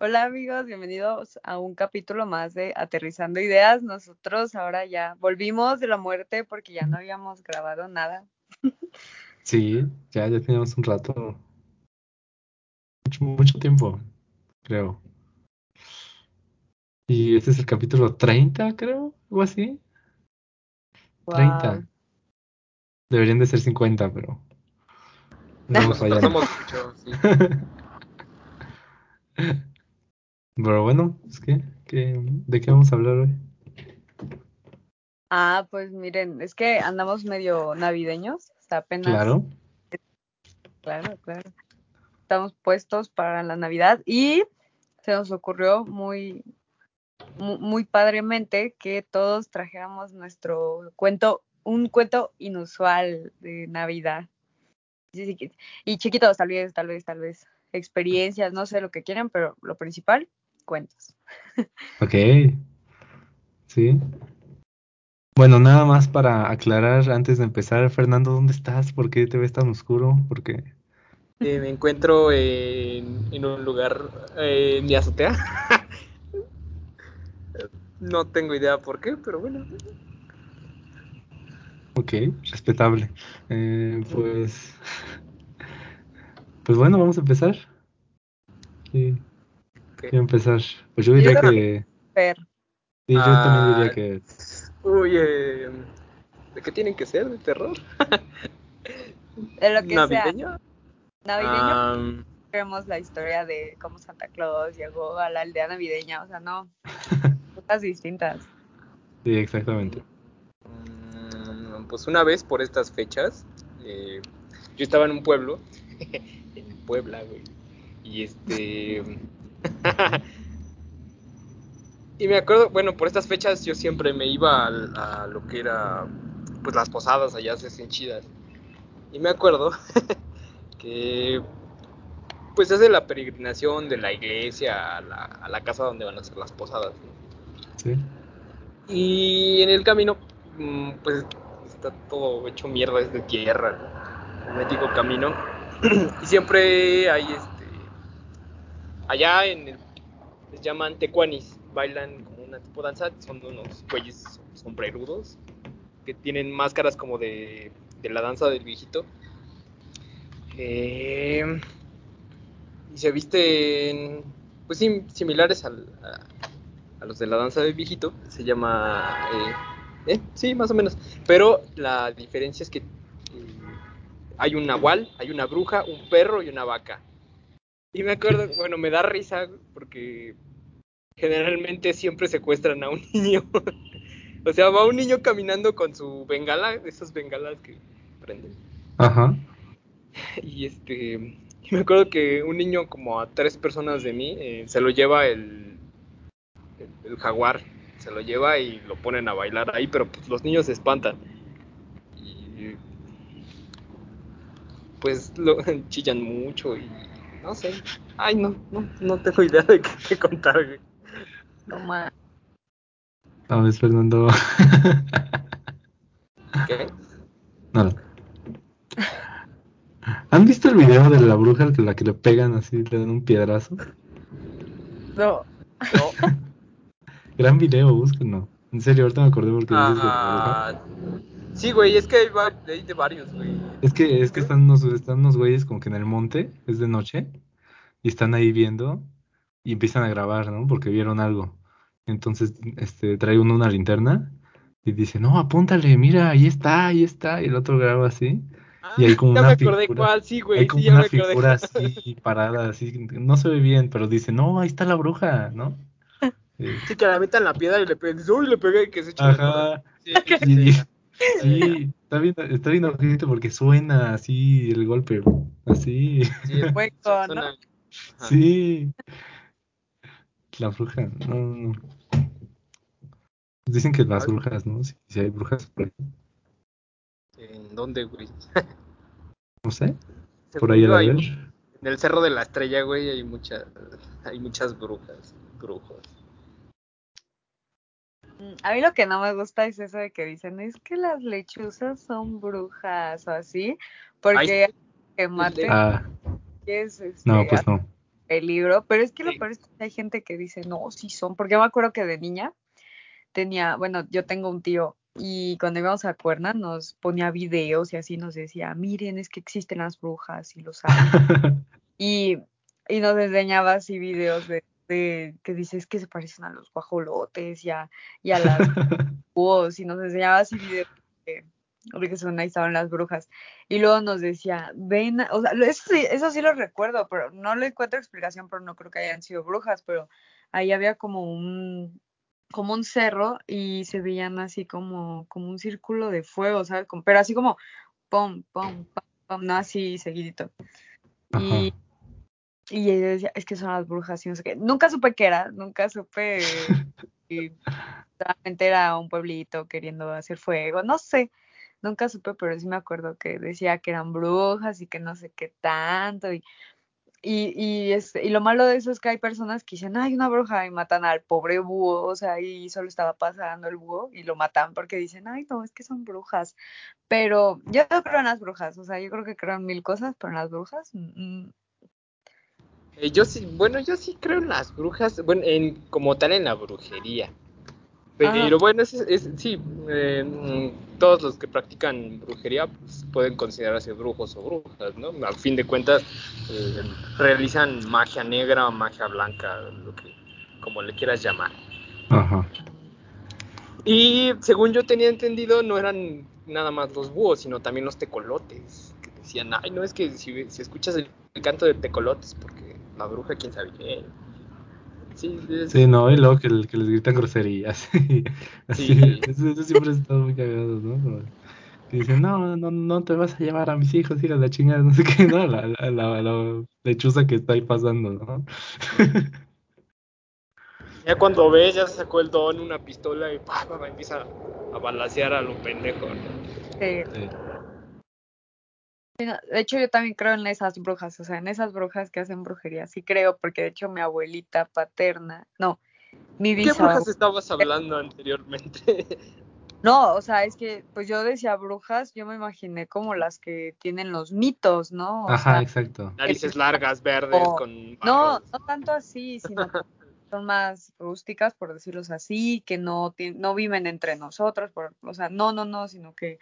Hola amigos, bienvenidos a un capítulo más de Aterrizando Ideas. Nosotros ahora ya volvimos de la muerte porque ya no habíamos grabado nada. Sí, ya, ya teníamos un rato. Mucho, mucho tiempo, creo. Y este es el capítulo 30, creo, o así. 30. Wow. Deberían de ser 50, pero no somos mucho, sí. Pero bueno, es que, que- ¿de qué vamos a hablar hoy? Ah, pues miren, es que andamos medio navideños, hasta apenas. Claro, claro, claro. Estamos puestos para la Navidad y se nos ocurrió muy, mu- muy, padremente que todos trajéramos nuestro cuento, un cuento inusual de Navidad. Sí, sí, que- Y chiquitos, tal vez, tal vez, tal vez, experiencias, no sé lo que quieran, pero lo principal, cuentos. ok. Sí. Bueno, nada más para aclarar antes de empezar, Fernando, ¿dónde estás? ¿Por qué te ves tan oscuro? Porque Eh, me encuentro en, en un lugar eh, en mi azotea. no tengo idea por qué, pero bueno. Ok, respetable. Eh, pues, pues bueno, vamos a empezar. Sí, Quiero empezar. Pues yo Yo diría creo que, Fer, sí, yo también diría Ah, que, Uy, eh, ¿de qué tienen que ser? ¿De terror? de lo que sea, ¿Navideño? navideño, Ah, vemos la historia de cómo Santa Claus llegó a la aldea navideña, o sea, no, cosas distintas. sí, exactamente. mm, pues una vez por estas fechas, eh, yo estaba en un pueblo, en Puebla, güey, y este... y me acuerdo, bueno, por estas fechas yo siempre me iba a, lo que era, pues las posadas allá se hacen chidas. Y me acuerdo que, pues es de la peregrinación de la iglesia a la, a la casa donde van a ser las posadas. Y en el camino, mm, pues está todo hecho mierda, es de tierra, ¿no? el camino. y siempre hay este. Allá en el. Les llaman tecuanis, bailan como una tipo danza, son unos güeyes sombrerudos que tienen máscaras como de, de la danza del viejito. Eh, y se visten, pues sí, similares al, a, a los de la danza del viejito. Se llama. Eh, eh, sí, más o menos. Pero la diferencia es que eh, hay un nahual, hay una bruja, un perro y una vaca. Y me acuerdo, bueno, me da risa porque generalmente siempre secuestran a un niño. o sea, va un niño caminando con su bengala, esas bengalas que prenden. ajá, Y este, y me acuerdo que un niño como a tres personas de mí eh, se lo lleva el, el, el jaguar, se lo lleva y lo ponen a bailar ahí, pero pues los niños se espantan. Y pues lo chillan mucho y no sé. Ay, no, no, no tengo idea de qué, qué contar, güey. No ma- a ver, Fernando. ¿Qué? Nada. ¿Han visto el video de la bruja a la que le pegan así, le dan un piedrazo? No, No. Gran video, búsquenlo. En serio, ahorita me acordé porque dices de la bruja. Ah, sí, güey, es que hay, va- hay de varios, güey. Es que, es que están unos, están unos güeyes como que en el monte, es de noche, y están ahí viendo y empiezan a grabar, ¿no? Porque vieron algo. Entonces, este, trae uno una linterna y dice, no, apúntale, mira, ahí está, ahí está. Y el otro graba así. Y hay como ya una me acordé figura- cuál, sí, Hay güey, como sí, ya me una acordé. figura así parada, así. No se ve bien, pero dice, no, ahí está la bruja, ¿no? Sí, que la metan la piedra y le pegan. Dice, uy, le pegué y que se echa Ajá. Sí, Y- sí, está bien, está bien ojete porque suena así el golpe, así. sí, el- Hueco, ¿no? Sí. La bruja, no, no, no. Dicen que las brujas, ¿no? Si, si hay brujas por ahí. ¿En dónde, güey? No sé, por ahí a la hay- ver. En el Cerro de la Estrella, güey, hay muchas, hay muchas brujas, brujos. Mm, A mí lo que no me gusta es eso de que dicen, es que las lechuzas son brujas o así, porque Ay, que maten Ah, es, este, no, pues no. peligro, pero es que lo Sí. peor es que hay gente que dice, no, sí son, porque yo me acuerdo que de niña tenía, bueno, yo tengo un tío y cuando íbamos a Cuerna nos ponía videos y así nos decía, miren, es que existen las brujas y los hay. y, y nos enseñaba así videos de, de que dices que se parecen a los guajolotes y a, y a las búhos y nos enseñaba así videos de, de que son, ahí estaban las brujas. Y luego nos decía, ven, o sea, eso sí, eso sí lo recuerdo, pero no le encuentro explicación, pero no creo que hayan sido brujas, pero ahí había como un, como un cerro y se veían así como, como un círculo de fuego, ¿sabes? Como- pero así como, pum, pum, pum, pum, no así seguidito. Y, y ella decía, es que son las brujas y no sé qué. Nunca supe qué era, nunca supe y solamente era un pueblito queriendo hacer fuego, no sé, nunca supe, pero sí me acuerdo que decía que eran brujas y que no sé qué tanto. Y, y, y, este, y lo malo de eso es que hay personas que dicen, hay una bruja y matan al pobre búho, o sea, y solo estaba pasando el búho y lo matan porque dicen, ay, no, es que son brujas. Pero yo no creo en las brujas, o sea, yo creo que creo en mil cosas, pero en las brujas, mm, Eh, yo sí, bueno, yo sí creo en las brujas, bueno, en, como tal en la brujería. Pero Ajá. bueno, es, es- sí, eh, mm, todos los que practican brujería pues, pueden considerarse brujos o brujas, ¿no? A fin de cuentas, eh, realizan magia negra o magia blanca, lo que, como le quieras llamar. Ajá. Y según yo tenía entendido, no eran nada más los búhos, sino también los tecolotes. Que decían, ay, no, es que si, si escuchas el, el canto de tecolotes, porque la bruja, quién sabe qué. Sí, es- Sí, no, y luego que, que les gritan groserías. Así, Sí. eso, eso siempre está muy cagado, ¿no? Como que dicen, no, no, no te vas a llevar a mis hijos, hija de la chingada, no sé qué, ¿no? La, la, la, la lechuza que está ahí pasando, ¿no? Ya cuando ves, ya se sacó el don, una pistola y pa, pa, pa, empieza a balasear a lo pendejo. ¿no? sí. Sí. De hecho, yo también creo en esas brujas, o sea, en esas brujas que hacen brujería, sí creo, porque de hecho mi abuelita paterna, no, mi ¿Qué bisabuela, brujas estabas hablando anteriormente? no, o sea, es que pues yo decía brujas, yo me imaginé como las que tienen los mitos, ¿no? O Ajá, sea, exacto. Narices largas, verdes, o- con no, barros. no tanto así, sino que son más rústicas, por decirlos así, que no, no viven entre nosotros, por, o sea, no, no, no, sino que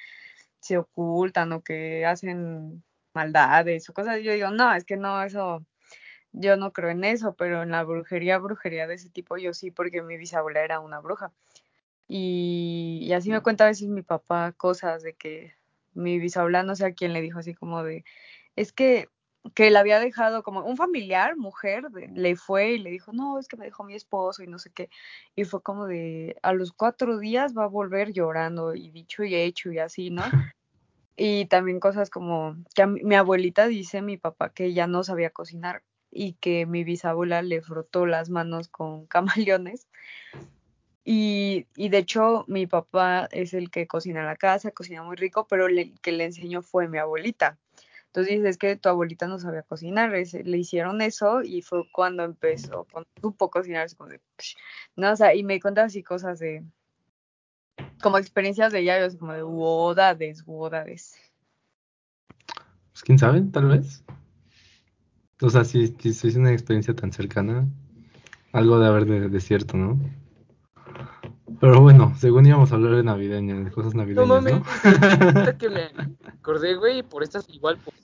se ocultan o que hacen maldades o cosas. Yo digo, no, es que no, eso, yo no creo en eso, pero en la brujería, brujería de ese tipo, yo sí, porque mi bisabuela era una bruja. Y, y así me cuenta a veces mi papá cosas de que mi bisabuela, no sé a quién le dijo así como de, es que que le había dejado como un familiar, mujer, de- le fue y le dijo, no, es que me dejó mi esposo y no sé qué. Y fue como de, a los cuatro días va a volver llorando y dicho y hecho y así, ¿no? Y también cosas como que a mi, abuelita dice, mi papá, que ya no sabía cocinar y que mi bisabuela le frotó las manos con camaleones. Y, y de hecho mi papá es el que cocina en la casa, cocina muy rico, pero el que le enseñó fue mi abuelita. Entonces dices, es que tu abuelita no sabía cocinar, le hicieron eso y fue cuando empezó, cuando supo cocinar, es como de, no, o sea, y me cuenta así cosas de, como experiencias de ella, así como de wodades, wodades. Pues quién sabe, tal vez. O sea, si, si, si es una experiencia tan cercana, algo de haber de, de cierto, ¿no? Pero bueno, según íbamos a hablar de navideña, de cosas No navideñas, mames, ¿no? ahorita que me acordé, güey, por estas, igual, por-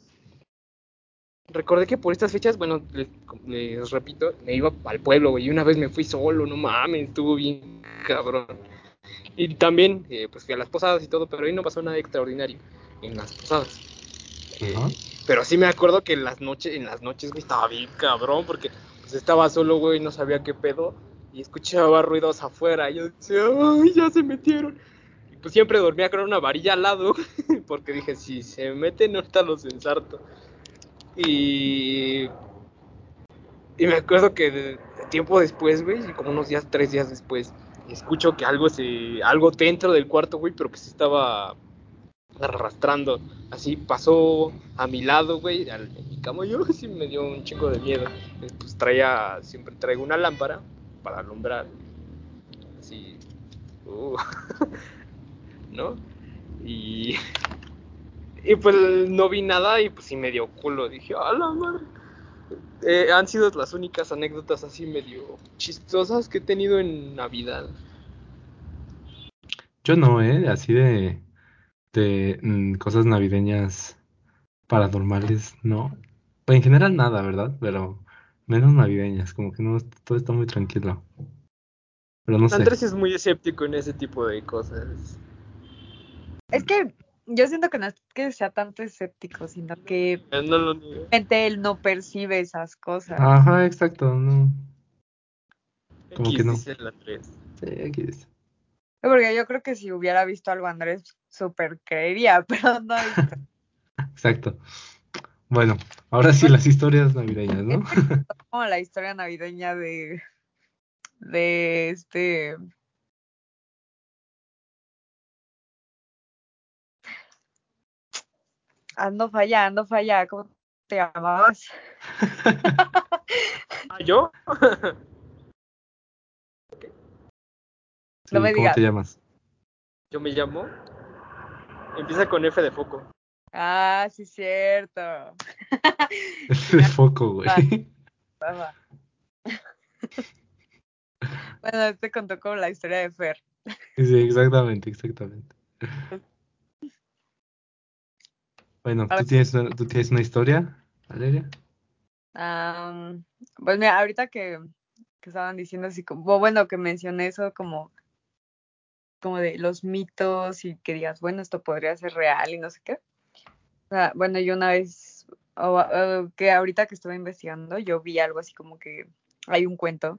recordé que por estas fechas, bueno, les, les repito, me iba al pueblo, güey, y una vez me fui solo, no mames, estuvo bien cabrón. Y también, eh, pues fui a las posadas y todo, pero ahí no pasó nada extraordinario en las posadas. Eh, pero sí me acuerdo que en las noches, en las noches, güey, estaba bien cabrón, porque pues estaba solo, güey, no sabía qué pedo, y escuchaba ruidos afuera, y yo decía, ay, ya se metieron. Y pues siempre dormía con una varilla al lado, porque dije, si se meten, ahorita los ensarto. Y. Y me acuerdo que de- tiempo después, güey, como unos días, tres días después, escucho que algo se. algo dentro del cuarto, güey, pero que se estaba arrastrando. Así pasó a mi lado, güey, al, mi cama. Yo sí me dio un chingo de miedo. Eh, Pues traía, siempre traigo una lámpara para alumbrar. Así. uh, ¿No? Y. Y pues no vi nada y pues sí me dio culo. Dije, a la madre. Eh, han sido las únicas anécdotas así medio chistosas que he tenido en Navidad. Yo no, ¿eh? Así de, de mm, cosas navideñas paranormales, no. Pues en general nada, ¿verdad? Pero menos navideñas, como que no, todo está muy tranquilo. Pero no sé. Andrés es muy escéptico en ese tipo de cosas. Es que yo siento que no es que sea tanto escéptico, sino que Eh, No lo niego. realmente él no percibe esas cosas. Ajá, exacto, no. Como X que no. dice el Andrés. Sí, aquí dice. Porque yo creo que si hubiera visto algo Andrés, súper creería, pero no ha visto. Exacto. Bueno, ahora sí las historias navideñas, ¿no? como la historia navideña de de este ando falla, ando falla, ¿cómo te llamabas? ¿Ah, ¿Yo? Sí, No me ¿cómo digas. te llamas? Yo me llamo. Empieza con F de foco. Ah, sí, cierto. Es de foco, güey. Va, va. bueno, este contó como la historia de Fer. Sí, exactamente, exactamente. Bueno, ¿tú tienes, una- ¿tú tienes una historia, Valeria? Am, pues mira, ahorita que, que estaban diciendo así como, bueno, que mencioné eso como, como de los mitos y que digas, bueno, esto podría ser real y no sé qué. O sea, bueno, yo una vez, o- o que ahorita que estuve investigando, yo vi algo así como que hay un cuento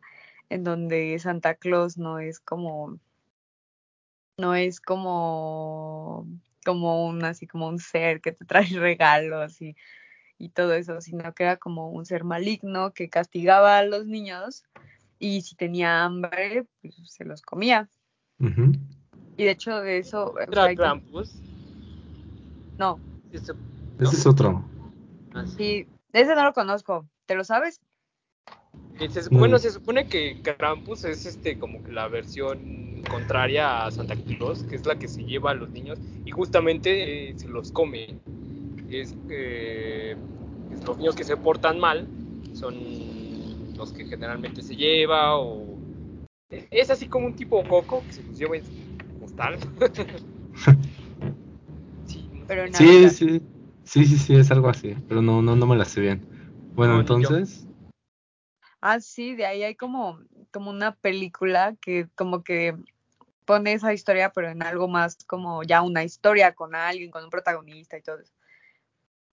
en donde Santa Claus no es como, no es como, como un, así como un ser que te trae regalos y y todo eso, sino que era como un ser maligno que castigaba a los niños y si tenía hambre, pues se los comía. Y de hecho de eso, o sea, Era no, Ese- Ese es otro. Ah, sí, ese no lo conozco, ¿te lo sabes? Se- No. Bueno, se supone que Krampus es este como que la versión contraria a Santa Claus, que es la que se lleva a los niños y justamente eh, se los come. Es, eh, es los niños que se portan mal son los que generalmente se lleva o es así como un tipo coco que se los lleva en su costal. sí, no Sí, sí, sí, sí, sí, es algo así, pero no, no, no me la sé bien. Bueno, No, entonces, Ah, sí, de ahí hay como, como una película que como que pone esa historia, pero en algo más como ya una historia con alguien, con un protagonista y todo eso.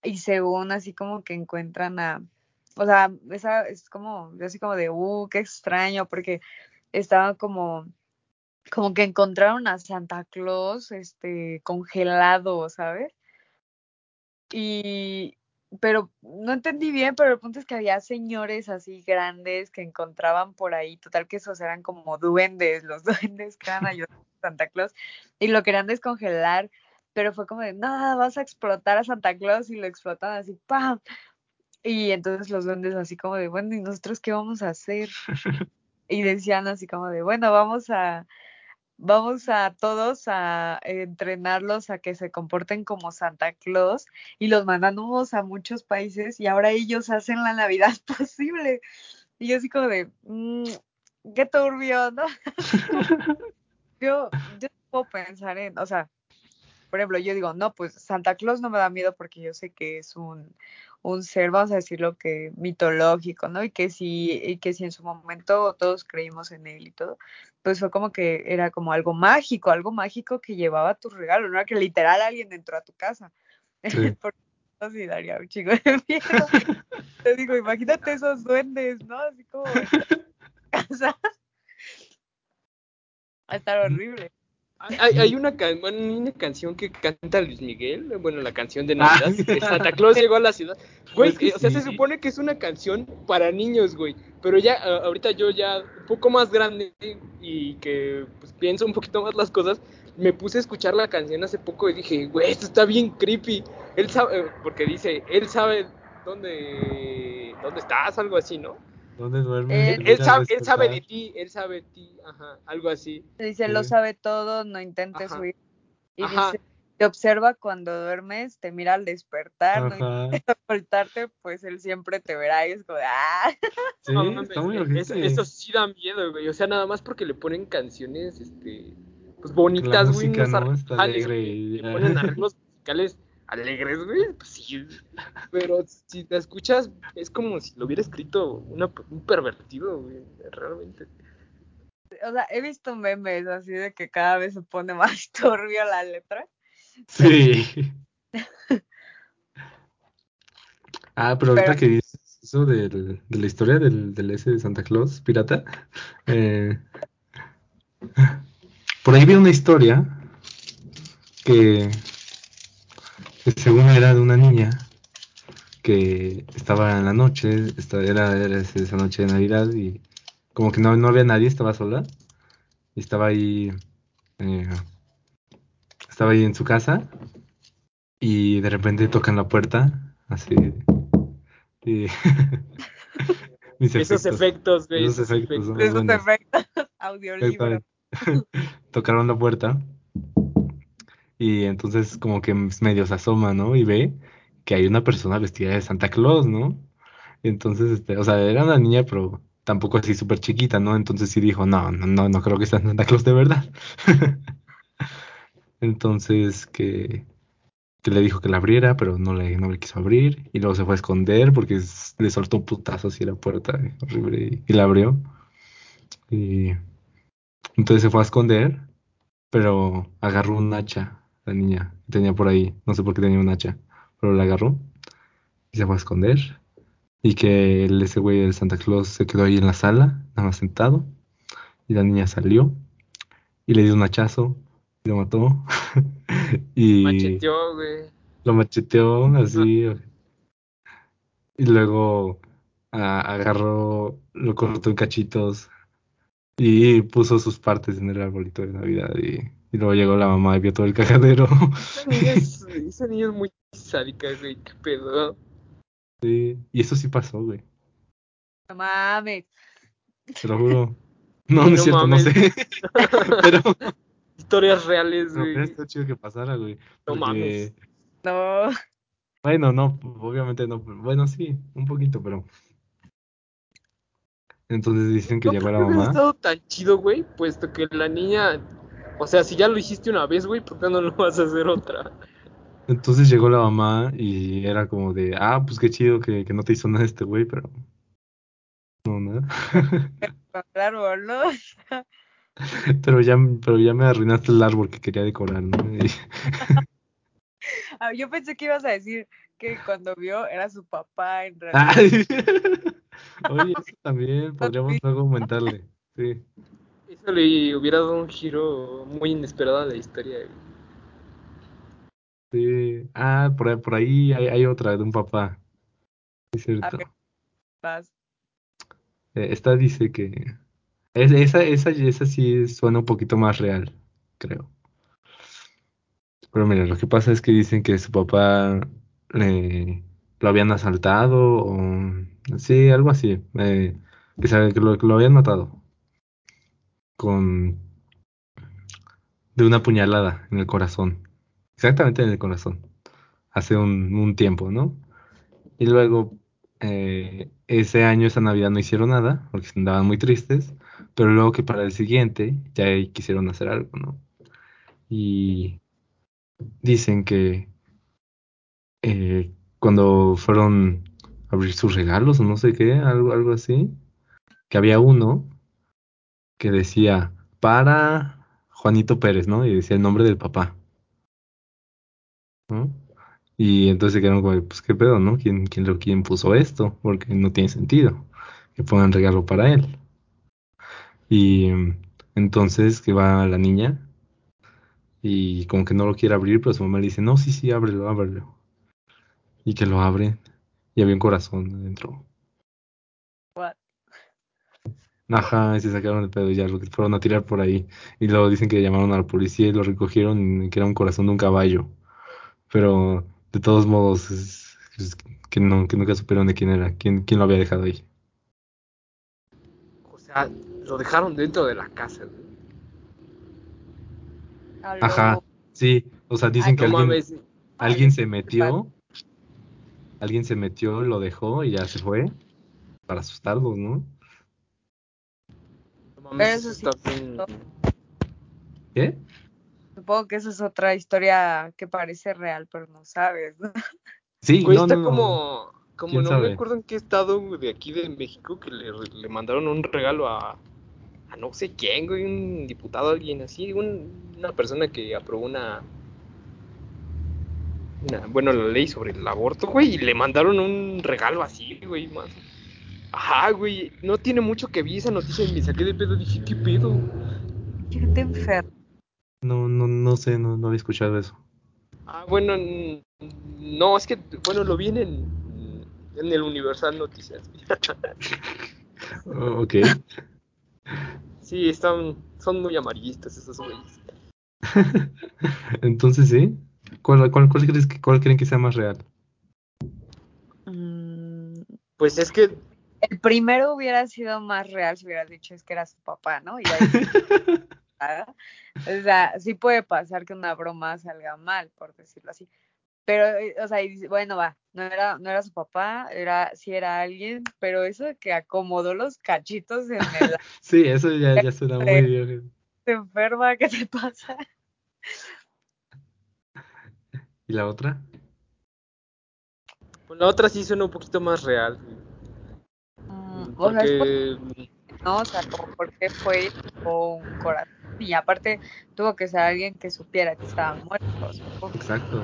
Y según así como que encuentran a, o sea, esa es como, yo así como de, uh, qué extraño, porque estaba como, como que encontraron a Santa Claus, este, congelado, ¿sabes? Y, pero no entendí bien, pero el punto es que había señores así grandes que encontraban por ahí, total que esos eran como duendes, los duendes que eran ayudando a Santa Claus, y lo querían descongelar, pero fue como de, no, vas a explotar a Santa Claus, y lo explotan así, ¡pam! Y entonces los duendes así como de, bueno, ¿y nosotros qué vamos a hacer? Y decían así como de, bueno, vamos a, vamos a todos a entrenarlos a que se comporten como Santa Claus y los mandamos a muchos países y ahora ellos hacen la Navidad posible. Y yo así como de, "Mm, qué turbio, ¿no? Yo, yo puedo pensar en, o sea, por ejemplo, yo digo, no, pues Santa Claus no me da miedo porque yo sé que es un, un ser, vamos a decirlo que mitológico, ¿no? Y que si, y que si en su momento todos creímos en él y todo, pues fue como que era como algo mágico, algo mágico que llevaba tu regalo, no era que literal alguien entró a tu casa. Sí. Porque eso sí daría un chingo de miedo. Te digo, imagínate esos duendes, ¿no? Así como en casa. Va a estar horrible. Hay, hay una, can- una canción que canta Luis Miguel, bueno, la canción de Ah. Navidad, que Santa Claus llegó a la ciudad. Güey, o sea, se supone que es una canción para niños, güey. Pero ya, ahorita yo ya un poco más grande y que pues, pienso un poquito más las cosas, me puse a escuchar la canción hace poco y dije, güey, esto está bien creepy. Él sabe, porque dice, él sabe dónde, dónde estás, algo así, ¿no? ¿Dónde duermes? Eh, Él, Mira, él sabe, él sabe de ti, él sabe de ti, ajá, algo así. Dice, Sí. lo sabe todo, no intentes Ajá. huir. Y Ajá. dice, te observa cuando duermes, te mira al despertar, no Ajá. intenta ocultarte, pues él siempre te verá y es como, de, ah, Sí, No mames, está muy güey, eso, eso sí da miedo, güey. O sea, nada más porque le ponen canciones, este, pues La bonitas, güey. música, unos ¿no? Está alegre güey, y Le ponen arreglos musicales alegres, güey. Pues sí. Pero si te escuchas, es como si lo hubiera escrito una, un pervertido, güey. Realmente. o sea, he visto memes así de que cada vez se pone más turbio la letra. Sí. Ah, pero ahorita Pero- que dices eso del- de la historia del, del ese de Santa Claus, pirata, eh, por ahí vi una historia que según era de una niña que estaba en la noche, esta- era, era esa noche de Navidad y como que no, no había nadie, estaba sola y estaba ahí, eh, estaba ahí en su casa y de repente tocan la puerta, así, y mis Esos efectos, güey. Esos efectos, Esos efectos, audiolibro. Tocaron la puerta y entonces como que medio se asoma, ¿no? Y ve que hay una persona vestida de Santa Claus, ¿no? Entonces, este, o sea, era una niña, pero tampoco así súper chiquita, ¿no? Entonces sí dijo, no, no, no, no creo que sea Santa Claus de verdad. Entonces que, le dijo que la abriera, pero no le, no le quiso abrir. Y luego se fue a esconder porque le soltó un putazo así la puerta, eh, horrible, y, y la abrió. Y entonces se fue a esconder, pero agarró un hacha, la niña, que tenía por ahí. No sé por qué tenía un hacha, pero la agarró y se fue a esconder. Y que el, ese güey del Santa Claus se quedó ahí en la sala, nada más sentado. Y la niña salió y le dio un hachazo y lo mató. y Macheteó, güey. lo macheteó así. Y luego agarró, lo cortó en cachitos y puso sus partes en el arbolito de Navidad. Y, y luego llegó la mamá y vio todo el cagadero. Esa niña es, esa niña es muy sádica, güey. Qué pedo. Sí, Y eso sí pasó, güey. No mames. Te lo juro. No, no es No cierto, no sé. Pero Historias reales, no, güey. hubiera estado chido que pasara, güey. No Porque, mames. No. bueno, no, obviamente no. Bueno, sí, un poquito, pero. Entonces dicen que No llegó la que hubiera mamá. estado tan chido, güey, puesto que la niña, o sea, si ya lo hiciste una vez, güey, ¿por qué no lo vas a hacer otra? Entonces llegó la mamá y era como de, ah, pues qué chido que, que no te hizo nada este güey, pero. No, nada. Claro, ¿no? Pero ya, pero ya me arruinaste el árbol que quería decorar, ¿no? Y- Ah, Yo pensé que ibas a decir que cuando vio era su papá en realidad. Oye, eso también podríamos luego aumentarle. Sí. Eso le hubiera dado un giro muy inesperado a la historia, güey. Sí. Ah, por ahí, por ahí hay, hay otra de un papá. Es cierto. Eh, esta dice que. es- esa, esa, esa sí suena un poquito más real, creo. Pero mira, lo que pasa es que dicen que su papá eh, lo habían asaltado o. Sí, algo así. eh, que, que lo, que lo habían matado. Con. De una puñalada en el corazón. Exactamente en el corazón. Hace un, tiempo, ¿no? Y luego, eh, ese año, esa Navidad no hicieron nada, porque andaban muy tristes, pero luego que para el siguiente ya quisieron hacer algo, ¿no? Y dicen que eh, cuando fueron a abrir sus regalos o no sé qué, algo, algo así, que había uno que decía para Juanito Pérez, ¿no? Y decía el nombre del papá. Y entonces se quedaron como, pues qué pedo, ¿no? ¿Quién, quién, quién puso esto? Porque no tiene sentido que pongan regalo para él. Y entonces que va la niña y como que no lo quiere abrir, pero su mamá le dice, no, sí, sí, ábrelo, ábrelo. Y que lo abre y había un corazón adentro. Ajá, y se sacaron el pedo y ya lo que fueron a tirar por ahí. Y luego dicen que llamaron a la policía y lo recogieron y que era un corazón de un caballo. Pero de todos modos, es, es que, no, que nunca supieron de quién era, quién, quién lo había dejado ahí. O sea, lo dejaron dentro de la casa, güey. A lo- Ajá. Sí, o sea, dicen Ay, que No alguien, mames. alguien se metió, alguien se metió, lo dejó y ya se fue para asustarlos, ¿no? Eso sí. ¿Qué? Supongo que esa es otra historia que parece real, pero no sabes. ¿no? Sí, Güey, no, está no, como, como ¿Quién no sabe? me acuerdo en qué estado de aquí de México que le, le mandaron un regalo a, a no sé quién, güey, un diputado, alguien así, un- una persona que aprobó una, una, bueno, la ley sobre el aborto, güey, y le mandaron un regalo así, güey, más. Ajá, güey, no tiene mucho que vi esa noticia y me saqué de pedo, dije, ¿qué pedo? Gente enferma. No, no, no sé, no, no había escuchado eso. Ah, bueno, no, es que, bueno, lo vi en el, en el Universal Noticias. Oh, ok. Sí, están, son muy amarillistas esos güeyes. Entonces, ¿sí? ¿Cuál, cuál, cuál crees que, cuál creen que sea más real? Mm, Pues es que, el primero hubiera sido más real si hubieras dicho es que era su papá, ¿no? Y ahí, ¿ah? o sea, sí puede pasar que una broma salga mal, por decirlo así. Pero, eh, o sea, y dice, bueno, va, no era, no era su papá, era, sí era alguien, pero eso de que acomodó los cachitos en el Sí, eso ya, ya suena muy bien. te enferma, ¿qué te pasa? ¿Y la otra? pues, la otra sí suena un poquito más real. O sea, es por- Porque, no, o sea, como porque fue un corazón. Y aparte tuvo que ser alguien que supiera que estaba muerto. Exacto.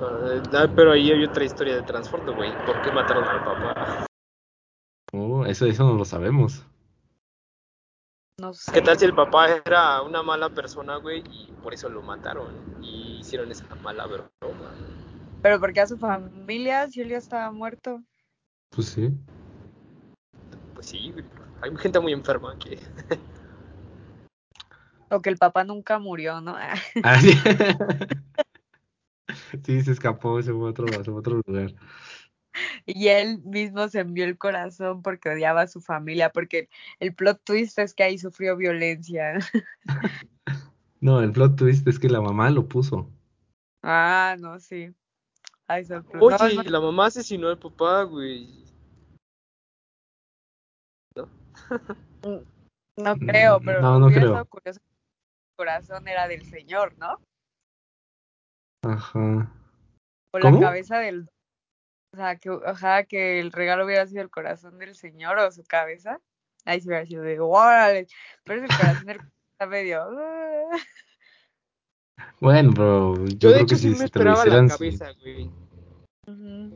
eh, ah, pero ahí hay otra historia de trasfondo, güey. ¿Por qué mataron al papá? Oh, eso, eso no lo sabemos. No sé. ¿Qué tal si el papá era una mala persona, güey, y por eso lo mataron? Y hicieron esa mala broma. Pero porque a su familia, si él ya estaba muerto. Pues sí. Sí, güey. Hay gente muy enferma que... O que el papá nunca murió, ¿no? Ah, sí. Sí, se escapó, se fue a otro, se fue a otro lugar. Y él mismo se envió el corazón porque odiaba a su familia, porque el plot twist es que ahí sufrió violencia. No, el plot twist es que la mamá lo puso. Ah, no, sí. No, Oye, no, la mamá asesinó al papá, güey. no creo, pero No, no hubiera creo. curioso que el corazón era del señor, ¿no? Ajá. O ¿Cómo? la cabeza del... O sea, que, ajá, que el regalo hubiera sido el corazón del señor o su cabeza. Ahí sí hubiera sido de, órale. Pero es el corazón del está medio... "Ah". Bueno, pero yo, Yo de creo hecho que sí si, me te lo esperaba la hicieran, sí. cabeza,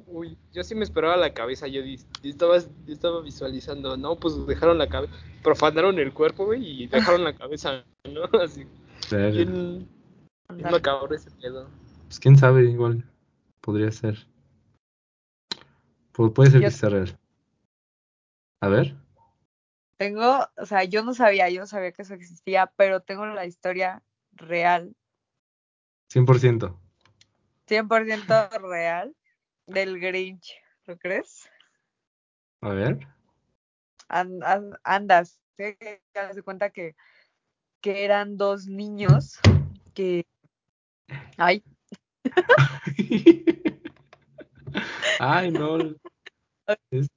Uy, yo sí me esperaba la cabeza, yo, yo estaba, yo estaba visualizando, no, pues dejaron la cabeza, profanaron el cuerpo, güey, y dejaron la cabeza, ¿no? Así, Claro. bien, bien macabro ese pedo. Pues quién sabe, igual. Podría ser. Pu- puede ser Yo- que sea real. A ver. Tengo, o sea, yo no sabía, yo no sabía que eso existía, pero tengo la historia real, 100%. 100% real, del Grinch. ¿Lo crees? A ver. An- an- andas, ¿sí? te das cuenta que, que eran dos niños que, ay, Ay, no. Es-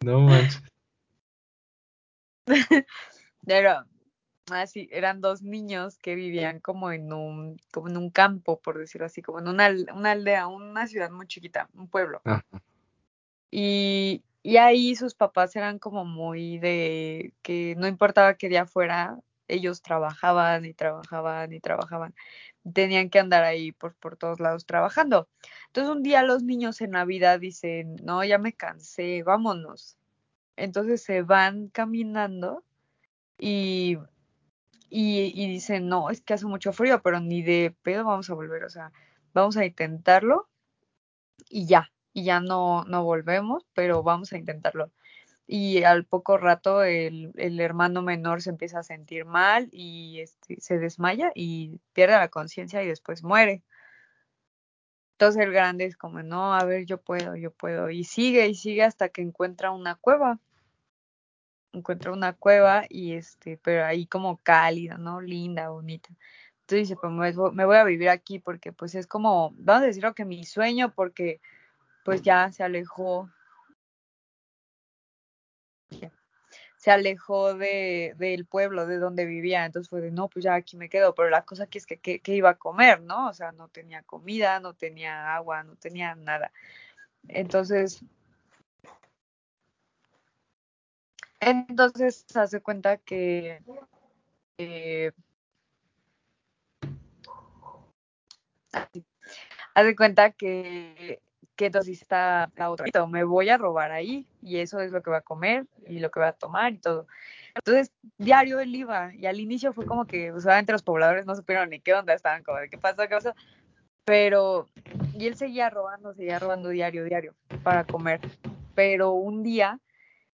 No manches. era, así, eran dos niños que vivían como en un, como en un campo, por decirlo así, como en una, una aldea, una ciudad muy chiquita, un pueblo. Ajá. Y, y ahí sus papás eran como muy de que no importaba qué día fuera, ellos trabajaban y trabajaban y trabajaban. Tenían que andar ahí por, por todos lados trabajando. Entonces un día los niños en Navidad dicen, no, ya me cansé, vámonos. Entonces se van caminando y, y, y dicen, no, es que hace mucho frío, pero ni de pedo vamos a volver, o sea, vamos a intentarlo y ya, y ya no, no volvemos, pero vamos a intentarlo. Y al poco rato el, el hermano menor se empieza a sentir mal y este, se desmaya y pierde la conciencia y después muere. Entonces el grande es como, no, a ver, yo puedo, yo puedo. Y sigue y sigue hasta que encuentra una cueva. Encuentra una cueva y este, pero ahí como cálida, ¿no? Linda, bonita. Entonces dice, pues me, voy a vivir aquí porque pues es como, vamos a decirlo que mi sueño porque pues ya se alejó se alejó de, del pueblo de donde vivía, entonces fue de, no, pues ya aquí me quedo, pero la cosa aquí es que, que, iba a comer, ¿no? O sea, no tenía comida, no tenía agua, no tenía nada. Entonces, entonces hace cuenta que eh, hace cuenta que que entonces está la otra, me voy a robar ahí y eso es lo que va a comer y lo que va a tomar y todo. Entonces, diario él iba y al inicio fue como que usualmente los pobladores no supieron ni qué onda, estaban como de qué pasó, qué pasó, pero y él seguía robando, seguía robando diario, diario para comer, pero un día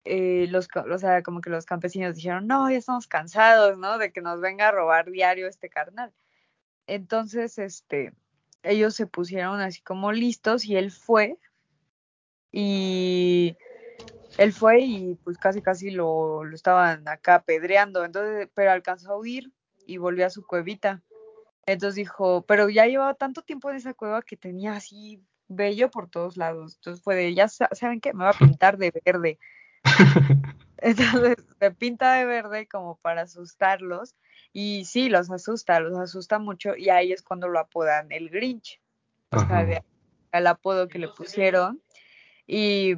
eh, los, o sea, como que los campesinos dijeron, no, ya estamos cansados, ¿no? De que nos venga a robar diario este carnal. Entonces, este, ellos se pusieron así como listos y él fue y él fue y pues casi casi lo, lo estaban acá apedreando, entonces, pero alcanzó a huir y volvió a su cuevita. Entonces dijo, pero ya llevaba tanto tiempo en esa cueva que tenía así bello por todos lados. Entonces fue de, ya saben qué, me va a pintar de verde. Entonces se pinta de verde como para asustarlos y sí, los asusta, los asusta mucho y ahí es cuando lo apodan el Grinch. O sea, el apodo que le pusieron. Y,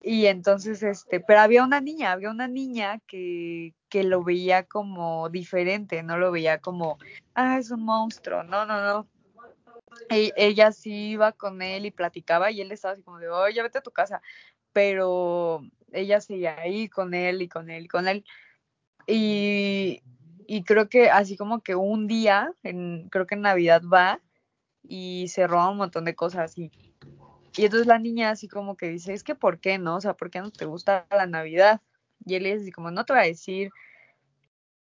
y entonces, este, pero había una niña, había una niña que, que lo veía como diferente, no lo veía como, ah, es un monstruo, no, no, no. E, ella sí iba con él y platicaba y él estaba así como de, oye, vete a tu casa. Pero ella seguía ahí con él y con él y con él. Y, y creo que así como que un día, creo que en Navidad va y se roba un montón de cosas y, y entonces la niña así como que dice, es que ¿por qué no? O sea, ¿por qué no te gusta la Navidad? Y él es así como, no te voy a decir.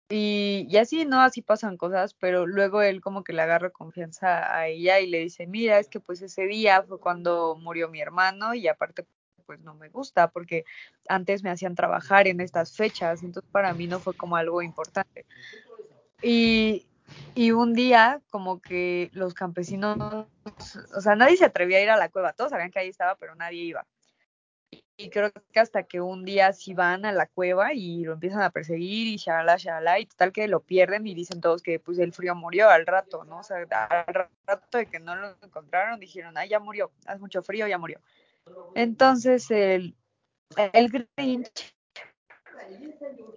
Y, y así, ¿no? Así pasan cosas, pero luego él como que le agarra confianza a ella y le dice, mira, es que pues ese día fue cuando murió mi hermano y aparte pues no me gusta porque antes me hacían trabajar en estas fechas, entonces para mí no fue como algo importante. Y, y un día como que los campesinos, o sea, nadie se atrevía a ir a la cueva, todos sabían que ahí estaba, pero nadie iba. Y creo que hasta que un día sí van a la cueva y lo empiezan a perseguir y shalala, shalala, y total que lo pierden y dicen todos que pues el frío murió al rato, ¿no? O sea, al rato de que no lo encontraron dijeron, ah, ya murió, hace mucho frío, ya murió. Entonces el, el Grinch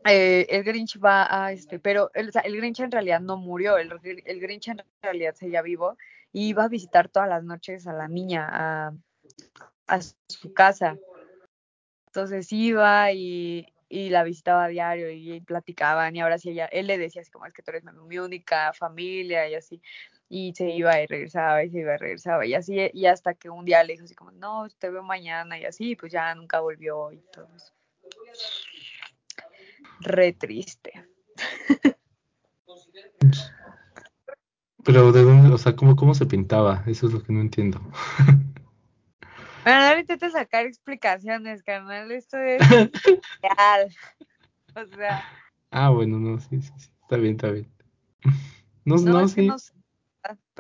eh, el Grinch va a este, pero el, el, Grinch en realidad no murió, el, el Grinch en realidad seguía vivo y iba a visitar todas las noches a la niña a, a su casa. Entonces iba y, y, la visitaba a diario y platicaban y ahora sí ella, él le decía así como es que tú eres mi única familia y así y se iba y regresaba y se iba y regresaba y así, y hasta que un día le dijo así como, no, te veo mañana y así, pues ya nunca volvió y todo eso. Re triste. Pero de dónde, o sea, ¿cómo, cómo se pintaba? Eso es lo que no entiendo. Bueno, ahora intento sacar explicaciones, carnal, esto es real. O sea. Ah, bueno, no, sí, sí, sí. Está bien, está bien. No, no, no sí. no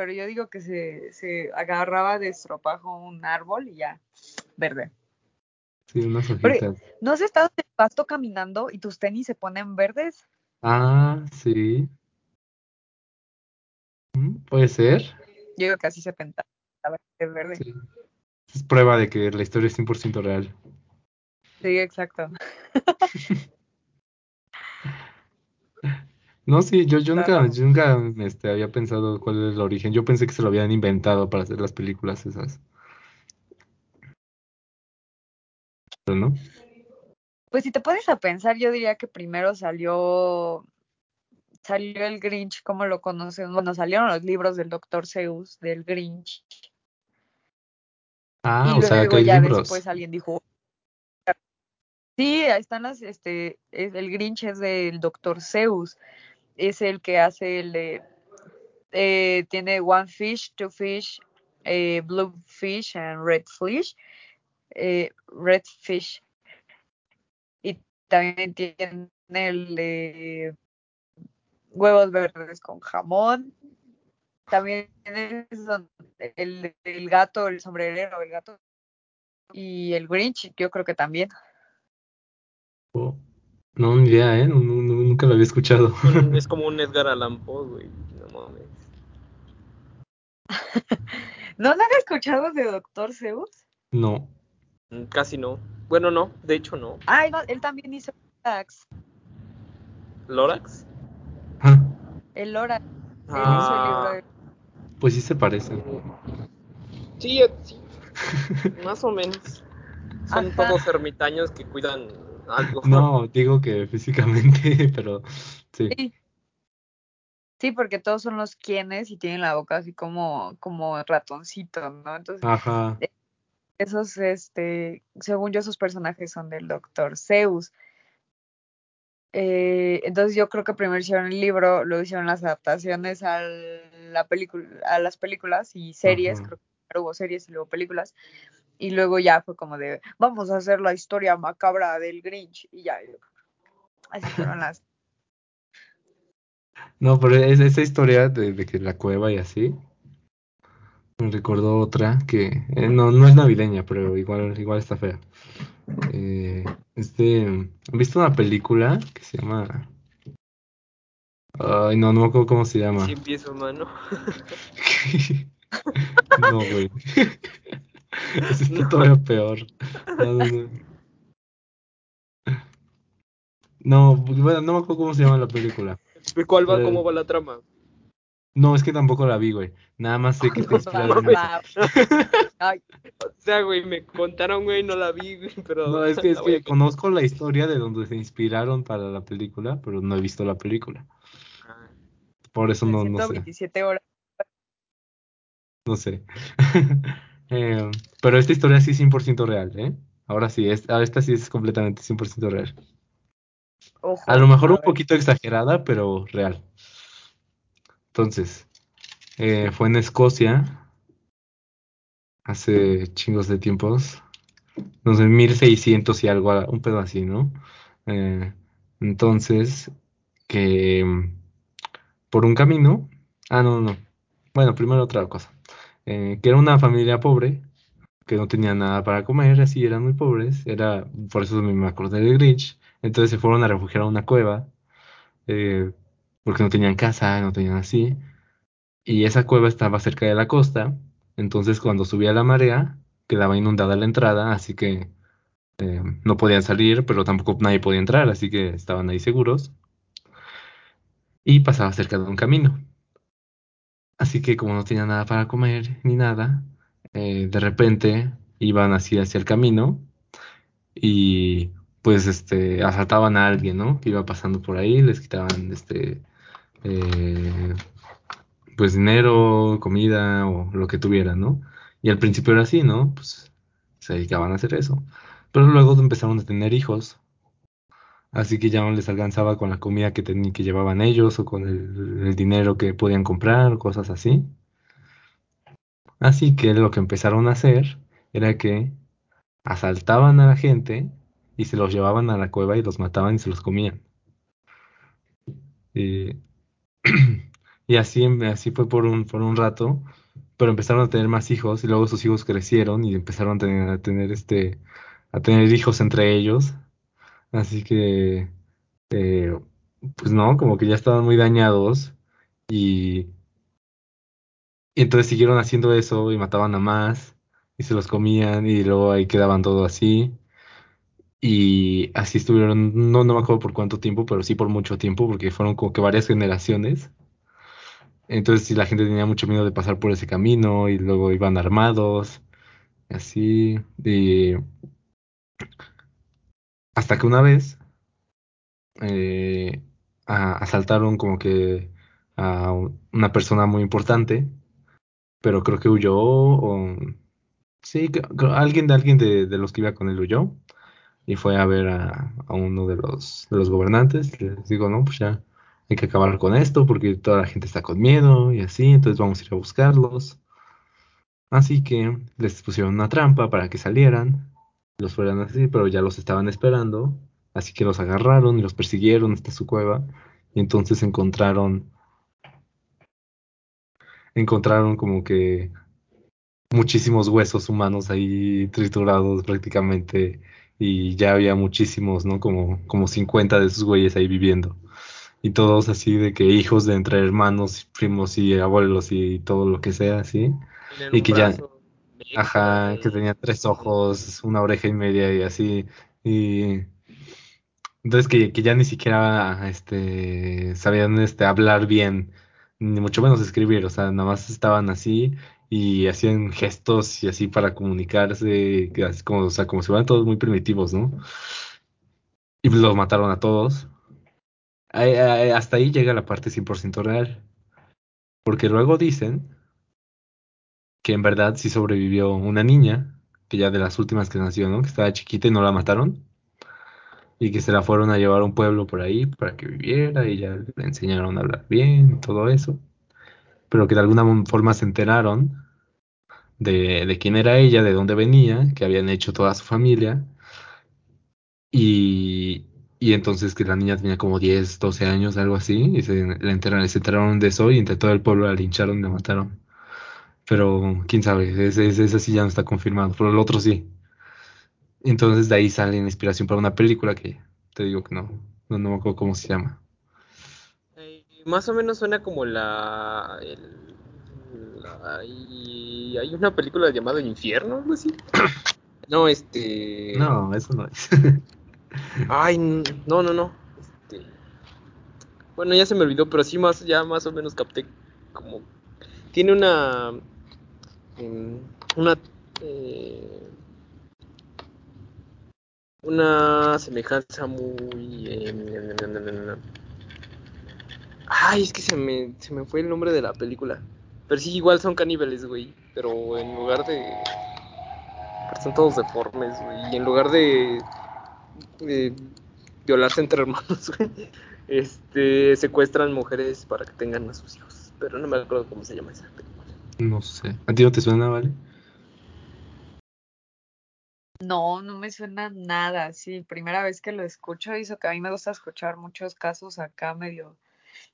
pero yo digo que se, se agarraba de estropajo un árbol y ya, verde. Sí, unas hojitas. ¿No has estado en el pasto caminando y tus tenis se ponen verdes? Ah, sí. Mm, puede ser. Yo digo que así se penta. Es verde. Sí. Es prueba de que la historia es 100% real. Sí, exacto. No, sí, yo, yo nunca, yo nunca este, había pensado cuál es el origen. Yo pensé que se lo habían inventado para hacer las películas esas. Pero no. Pues si te pones a pensar, yo diría que primero salió salió el Grinch, como lo conocen. Bueno, salieron los libros del Dr. Zeus, del Grinch. Ah, o sea, que hay ya después alguien dijo, sí, ahí están las, este, el Grinch es del Dr. Zeus es el que hace el de, eh, tiene one fish, two fish, eh, blue fish and red fish, eh, red fish. Y también tiene el de huevos verdes con jamón. También es el, el gato, el sombrerero, el gato y el Grinch, yo creo que también. Oh, no, ni idea, ¿eh? No, no, no, nunca lo había escuchado. Es como un Edgar Allan Poe, güey. No mames. ¿No lo han escuchado de Doctor Zeus? No. Mm, Casi no. Bueno, no. De hecho, no. Ay, no, él también hizo Lorax. ¿Lorax? Ah, El Lorax. Él hizo el Ah. libro de... pues sí se parecen. Sí, sí. Más o menos. Son Ajá. todos ermitaños que cuidan algo. No, digo que físicamente, pero sí. Sí. Sí, porque todos son los quienes y tienen la boca así como, como ratoncito, ¿no? Entonces, Ajá. esos, este, según yo, esos personajes son del Doctor Zeus. Eh, entonces yo creo que primero hicieron el libro, luego hicieron las adaptaciones a la película, a las películas y series, Ajá. creo que primero hubo series y luego películas, y luego ya fue como de vamos a hacer la historia macabra del Grinch, y ya, así fueron las No, pero es, esa historia de, de que la cueva y así, me recordó otra que eh, no, no es navideña, pero igual, igual está fea. Eh, este, ¿han visto una película que se llama? Ay, no, no me acuerdo cómo se llama. Si empiezo, mano. No, güey. Eso está todavía peor. No, no, no. No, bueno, no me acuerdo cómo se llama la película. ¿Cuál va? Eh. ¿Cómo va la trama? No, es que tampoco la vi, güey. Nada más sé que está inspirada en O sea, güey, me contaron, güey, no la vi, güey, pero... No, es que, es conozco la historia de donde se inspiraron para la película, pero no he visto la película. contar. Por eso no, no sé. 127 horas. No sé. Eh, pero esta historia sí es 100% real, ¿eh? Ahora sí, es- ah, esta sí es completamente 100% real. Ojo, A lo mejor a un poquito exagerada, pero real. Entonces, eh, fue en Escocia hace chingos de tiempos, no sé, 1600 y algo, un pedo así, ¿no? Eh, entonces, que mm, por un camino, ah, no, no, bueno, primero otra cosa, Eh, que era una familia pobre, que no tenía nada para comer, así eran muy pobres, era, por eso me acordé de Grinch, entonces se fueron a refugiar a una cueva, eh, porque no tenían casa, no tenían así, y esa cueva estaba cerca de la costa, entonces cuando subía la marea, quedaba inundada la entrada, así que eh, no podían salir, pero tampoco nadie podía entrar, así que estaban ahí seguros, y pasaba cerca de un camino. Así que como no tenían nada para comer ni nada, eh, de repente iban así hacia el camino y pues este asaltaban a alguien, ¿no? Que iba pasando por ahí, les quitaban este eh, pues dinero, comida o lo que tuvieran, ¿no? Y al principio era así, ¿no? Pues se dedicaban a hacer eso. Pero luego empezaron a tener hijos. Así que ya no les alcanzaba con la comida que, teni- que llevaban ellos o con el, dinero que podían comprar, cosas así. Así que lo que empezaron a hacer era que asaltaban a la gente y se los llevaban a la cueva y los mataban y se los comían. Y, y así, así fue por un, por un rato, pero empezaron a tener más hijos y luego sus hijos crecieron y empezaron a tener, a tener este, a tener hijos entre ellos. Así que, eh, pues no, como que ya estaban muy dañados y, y entonces siguieron haciendo eso y mataban a más y se los comían y luego ahí quedaban todo así. Y así estuvieron, no, no me acuerdo por cuánto tiempo, pero sí por mucho tiempo, porque fueron como que varias generaciones. Entonces, sí, la gente tenía mucho miedo de pasar por ese camino y luego iban armados, así. Y hasta que una vez eh, asaltaron como que a un- una persona muy importante, pero creo que huyó, o sí, alguien de alguien de, los que iba con él huyó y fue a ver a, a uno de los, de los gobernantes. Les digo, no, pues ya hay que acabar con esto porque toda la gente está con miedo y así, entonces vamos a ir a buscarlos. Así que les pusieron una trampa para que salieran, los fueran así, pero ya los estaban esperando Así que los agarraron y los persiguieron hasta su cueva. Y entonces encontraron. Encontraron como que muchísimos huesos humanos ahí triturados prácticamente. Y ya había muchísimos, ¿no? Como, como 50 de esos güeyes ahí viviendo. Y todos así de que hijos de entre hermanos, primos y abuelos y todo lo que sea, así. Tenían Y que ya- Ajá, que tenía tres ojos, una oreja y media y así. Y entonces que, que ya ni siquiera este, sabían este, hablar bien, ni mucho menos escribir, o sea, nada más estaban así y hacían gestos y así para comunicarse, así como, o sea, como si fueran todos muy primitivos, ¿no? Y los mataron a todos. Hasta ahí llega la parte 100% real. Porque luego dicen que en verdad sí sobrevivió una niña, que ya de las últimas que nació, ¿no? Que estaba chiquita y no la mataron. Y que se la fueron a llevar a un pueblo por ahí para que viviera y ya le enseñaron a hablar bien todo eso. Pero que de alguna forma se enteraron de, de quién era ella, de dónde venía, que habían hecho toda su familia. Y, y entonces que la niña tenía como 10, 12 años, algo así. Y se, la enteraron, se enteraron de eso y entre todo el pueblo la lincharon y la mataron. Pero quién sabe, ese, sí ya no está confirmado, pero el otro sí. Entonces de ahí sale la inspiración para una película que te digo que no, no, no me acuerdo cómo se llama. Eh, más o menos suena como la, el- la- y hay una película llamada Infierno, algo así. No, este. No, eso no es. Ay, no, no, no. Este. Bueno, ya se me olvidó, pero sí más, ya más o menos capté como tiene una una eh, una semejanza muy em. Ay, es que se me se me fue el nombre de la película. Pero sí, igual son caníbales, güey. Pero en lugar de. Están todos deformes, güey. Y en lugar de. de violarse entre hermanos, güey. Este. secuestran mujeres para que tengan a sus hijos. Pero no me acuerdo cómo se llama esa película. No sé. ¿A ti no te suena, vale? No, no me suena nada. Sí, primera vez que lo escucho, hizo que a mí me gusta escuchar muchos casos acá medio,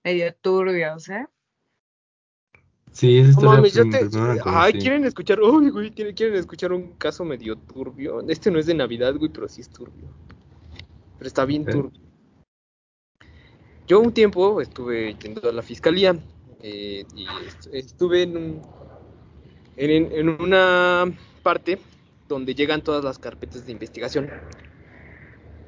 medio turbios, ¿eh? Sí, No historia mames, yo te. Ay, quieren escuchar. Uy, güey, quieren, quieren escuchar un caso medio turbio. Este no es de Navidad, güey, pero sí es turbio. Pero está bien ¿Eh? turbio. Yo un tiempo estuve yendo a la fiscalía eh, y est- estuve en, un- en, en una parte donde llegan todas las carpetas de investigación.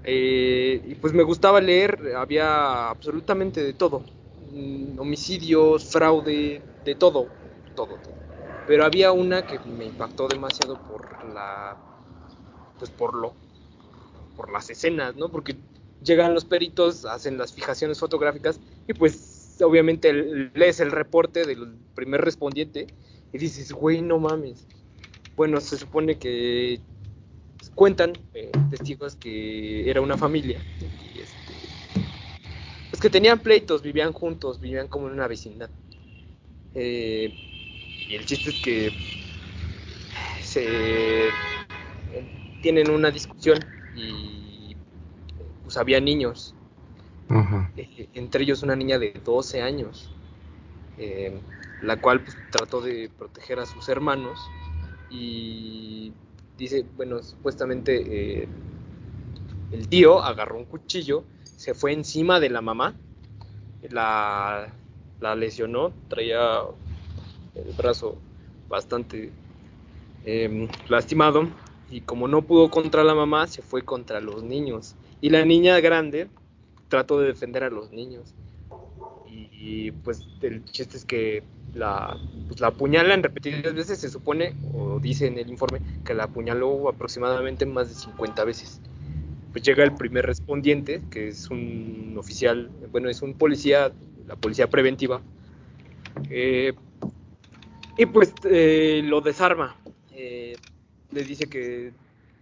Eh, y pues me gustaba leer, había absolutamente de todo. Mm, Homicidios, fraude, de todo, todo, todo. Pero había una que me impactó demasiado por la, pues por lo, por las escenas, ¿no? Porque llegan los peritos, hacen las fijaciones fotográficas y pues obviamente lees el reporte del primer respondiente y dices, güey, no mames. Bueno, se supone que cuentan eh, testigos que era una familia y este, pues que tenían pleitos, vivían juntos, vivían como en una vecindad. Eh, y el chiste es que se tienen una discusión y pues había niños, Eh, entre ellos una niña de 12 años, eh, la cual pues, trató de proteger a sus hermanos y dice, bueno, supuestamente eh, el tío agarró un cuchillo, se fue encima de la mamá, la, la lesionó, traía el brazo bastante eh, lastimado y como no pudo contra la mamá, se fue contra los niños. Y la niña grande trató de defender a los niños. Y, y, pues el chiste es que la, pues, la apuñalan repetidas veces, se supone, o dice en el informe, que la apuñaló aproximadamente más de 50 veces. Pues llega el primer respondiente, que es un oficial, bueno, es un policía, la policía preventiva, eh, y pues eh, lo desarma. Eh, le dice que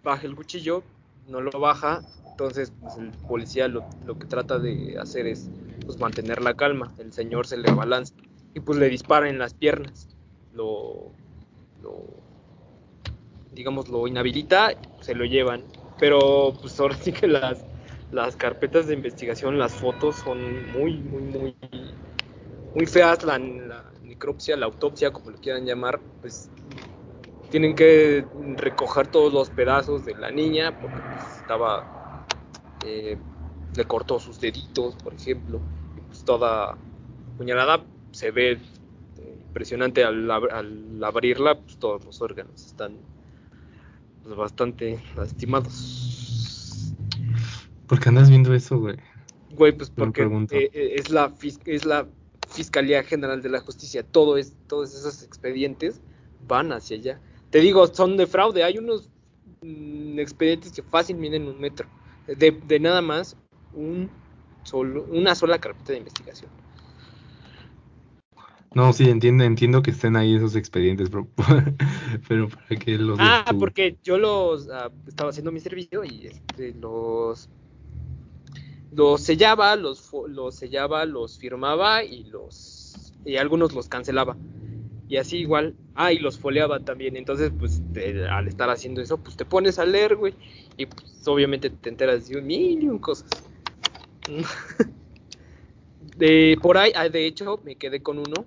baje el cuchillo, no lo baja, entonces pues, el policía lo, lo, que trata de hacer es pues, mantener la calma, el señor se le abalanza y pues le dispara en las piernas, lo, lo digamos lo inhabilita, se lo llevan, pero pues ahora sí que las, las carpetas de investigación, las fotos son muy, muy, muy, muy feas. La, la necropsia, la autopsia, como lo quieran llamar, pues tienen que recoger todos los pedazos de la niña porque pues, estaba eh, le cortó sus deditos por ejemplo y pues toda puñalada se ve eh, impresionante al, al abrirla pues todos los órganos están pues, bastante lastimados. ¿Por qué andas viendo eso, güey? güey pues porque eh, eh, es la es la fiscalía general de la justicia. Todo es todos esos expedientes van hacia allá. Te digo son de fraude. Hay unos mm, expedientes que fácil miden un metro de, de nada más un solo una sola carpeta de investigación No, sí, entiendo, entiendo que estén ahí esos expedientes, pero, pero ¿para qué los ah tú? porque yo los ah, estaba haciendo mi servicio y este, los los sellaba los los sellaba los firmaba y los y algunos los cancelaba y así igual ah y los foleaba también. Entonces pues te- al estar haciendo eso pues te pones a leer güey. Y pues obviamente te enteras de un mil y un cosas. De por ahí ah, de hecho me quedé con uno